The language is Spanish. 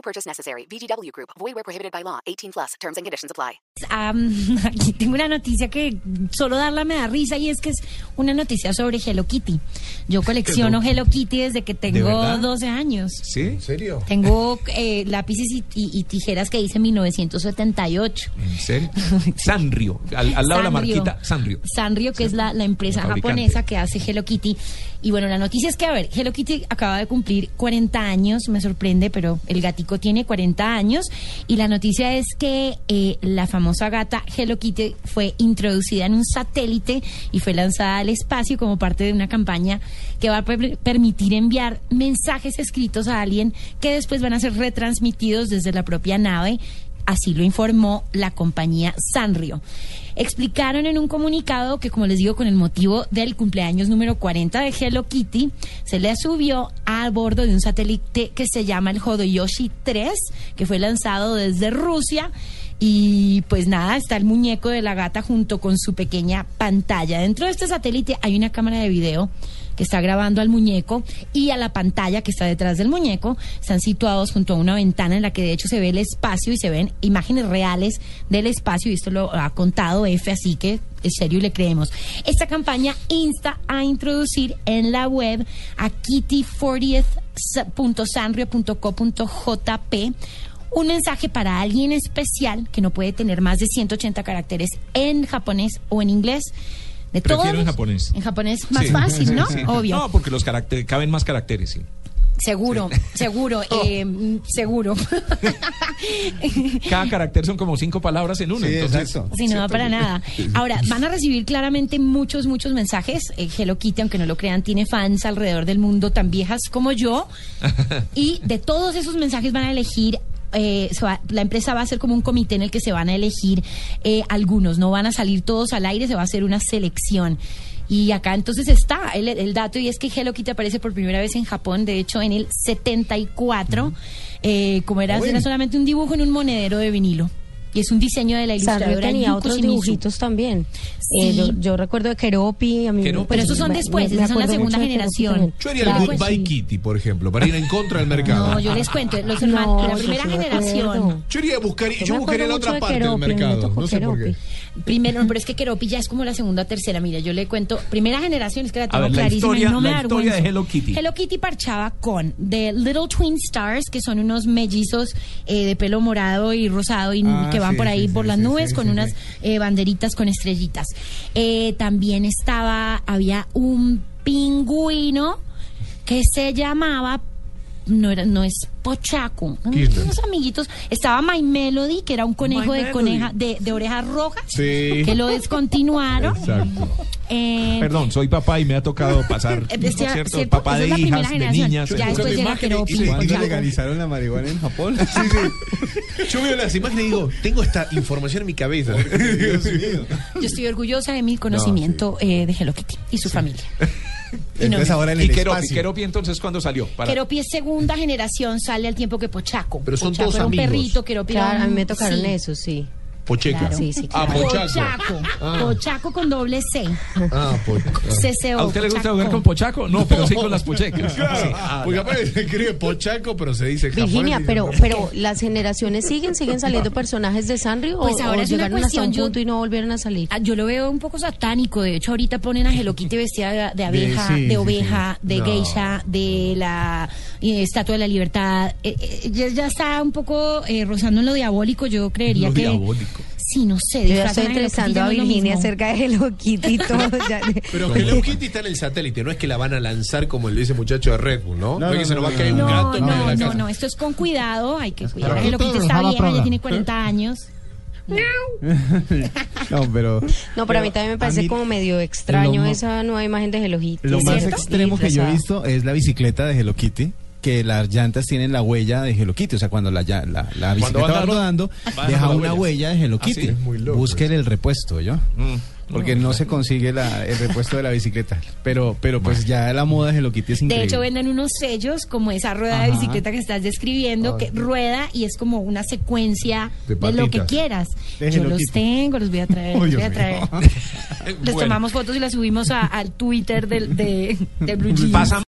No purchase necessary. VGW Group. Void where prohibited by law. 18 plus. Terms and conditions apply. Am, aquí tengo una noticia que solo darla me da risa y es que es una noticia sobre Hello Kitty. Yo colecciono Hello Kitty desde que tengo verdad? 12 años. ¿Sí? ¿En serio? Tengo eh, lápices y, y- y tijeras que hice en 1978. ¿En serio? Sanrio. Al, al lado de la Sanrio. marquita Sanrio. Sanrio, que es la, la empresa japonesa que hace Hello Kitty. Y bueno, la noticia es que, a ver, Hello Kitty acaba de cumplir 40 años, me sorprende, pero el tiene 40 años. Y la noticia es que eh, la famosa gata Hello Kitty fue introducida en un satélite y fue lanzada al espacio como parte de una campaña que va a per- permitir enviar mensajes escritos a alguien que después van a ser retransmitidos desde la propia nave Así lo informó la compañía Sanrio. Explicaron en un comunicado que, como les digo, con el motivo del cumpleaños número 40 de Hello Kitty, se le subió a bordo de un satélite que se llama el Hodoyoshi 3, que fue lanzado desde Rusia. Y pues nada, está el muñeco de la gata junto con su pequeña pantalla. Dentro de este satélite hay una cámara de video que está grabando al muñeco y a la pantalla que está detrás del muñeco. Están situados junto a una ventana en la que de hecho se ve el espacio y se ven imágenes reales del espacio y esto lo ha contado F, así que es serio y le creemos. Esta campaña insta a introducir en la web a kitty40th.sanrio.co.jp un mensaje para alguien especial que no puede tener más de 180 caracteres en japonés o en inglés. De Prefiero todos en japonés. En japonés más Sí. fácil, ¿no? Sí. Obvio. No, porque los caracteres, caben más caracteres, sí. Seguro, seguro, eh, mm, seguro. Cada carácter son como cinco palabras en uno. Sí, entonces, exacto. Sí, no va para nada. Ahora, van a recibir claramente muchos, muchos mensajes. Eh, Hello Kitty, aunque no lo crean, tiene fans alrededor del mundo tan viejas como yo. Y de todos esos mensajes van a elegir. Eh, se va- la empresa va a hacer como un comité en el que se van a elegir eh, algunos, no van a salir todos al aire, se va a hacer una selección. Y acá entonces está el, el dato y es que Hello Kitty aparece por primera vez en Japón, de hecho en el 74, eh, como era, era solamente un dibujo en un monedero de vinilo. Y es un diseño de la Sanrio ilustradora tenía Yuko otros Shimizu. dibujitos también. Sí. Eh, yo, yo recuerdo de Keropi. A mí, Keropi. Pero esos son después, me- esas son la segunda generación. Yo haría Claro, el pues, Goodbye sí. Kitty, por ejemplo, para ir en contra del mercado. No, yo les cuento, los hermanos, No, la primera generación. acuerdo. Yo iría a buscar, Yo yo buscaría la otra de parte del Keropi, mercado. No sé por qué. Primero, pero es que Keropi ya es como la segunda o tercera. Mira, yo le cuento, primera generación, es que la tengo ver, la clarísima historia- y no me la historia de Hello Kitty. Hello Kitty parchaba con The Little Twin Stars, que son unos mellizos eh, de pelo morado y rosado y Ah, que van por ahí por las nubes con unas eh, banderitas con estrellitas. Eh, también estaba, había un pingüino que se llamaba no era no es Pochaco Kirchner. unos amiguitos estaba My Melody que era un conejo My de Melody. coneja de, de orejas rojas Sí. que lo descontinuaron Exacto. Eh, Perdón, soy papá y me ha tocado pasar, ¿no es decía- cierto? cierto, Papá esa de hijas, de niñas. Ya después llega Keropi, y- y-. ¿Cuándo legalizaron la marihuana en Japón? Sí, sí. Yo veo las imágenes y digo, tengo esta información en mi cabeza. Dios mío. yo estoy orgullosa de mi conocimiento eh, de Hello Kitty y su familia Entonces ahora en Y el Keropi, espacio. Keropi entonces, ¿cuándo salió? Para- Keropi es segunda generación sale al tiempo que Pochaco Pero son Pochaco todos era un amigos. perrito Keropi era Claro, a mí me tocaron sí. eso, sí. Pocheca. Claro. Sí, sí, Ah, claro. Pochaco. Pochaco. Ah. Pochaco con doble C. Ah, Pochaco. ¿A usted le gusta Pochaco. jugar con Pochaco? No, pero sí con las pochecas. Claro, Sí. Ah, porque aparte se escribe Pochaco, pero se dice. Virginia, pero, pero las generaciones siguen, siguen saliendo personajes de Sanrio Pues o, ahora o es una llegaron hasta cuestión, un yo- punto y no volvieron a salir. Ah, Yo lo veo un poco satánico. De hecho, ahorita ponen a Hello Kitty vestida de, de abeja, sí, de, sí, oveja, de No. geisha, de la eh, Estatua de la Libertad. Eh, eh, ya, ya está un poco eh, rozando en lo diabólico. Yo creería Lo que. diabólico. Sí, no sé. Yo ya estoy entrevistando a no Virginia acerca de Hello Kitty y todo. ya- Pero Hello Kitty está en el satélite, no es que la van a lanzar como le dice muchacho de Red Bull, ¿no? No, No, no, que se no, nos va a no, caer un No, gato en medio no, de la no, casa. no, esto es con cuidado, hay que cuidar. Hello Kitty está vieja, ya tiene 40 años. No, pero. No, pero a mí también me parece mí como medio extraño esa nueva imagen de Hello Kitty. Lo más ¿cierto? extremo que yo he visto es la bicicleta de Hello Kitty. Que las llantas tienen la huella de Hello Kitty. O sea, cuando la, la, la bicicleta van va dando, rodando, va deja una huella. huella de Hello Ah, sí, Kitty. muy loco Búsquele el repuesto, ¿yo? Mm. Porque no se consigue la- el repuesto de la bicicleta. Pero, pero pues ya la moda de Hello Kitty es De increíble. hecho, venden unos sellos como esa rueda de bicicleta que estás describiendo, que rueda y es como una secuencia De de, lo que quieras. De Yo Hello los Kitty. tengo, los voy a traer. Oh, los voy a traer. Les Bueno. tomamos fotos y las subimos a- al Twitter del, de, de Blue Jeans. Pasamos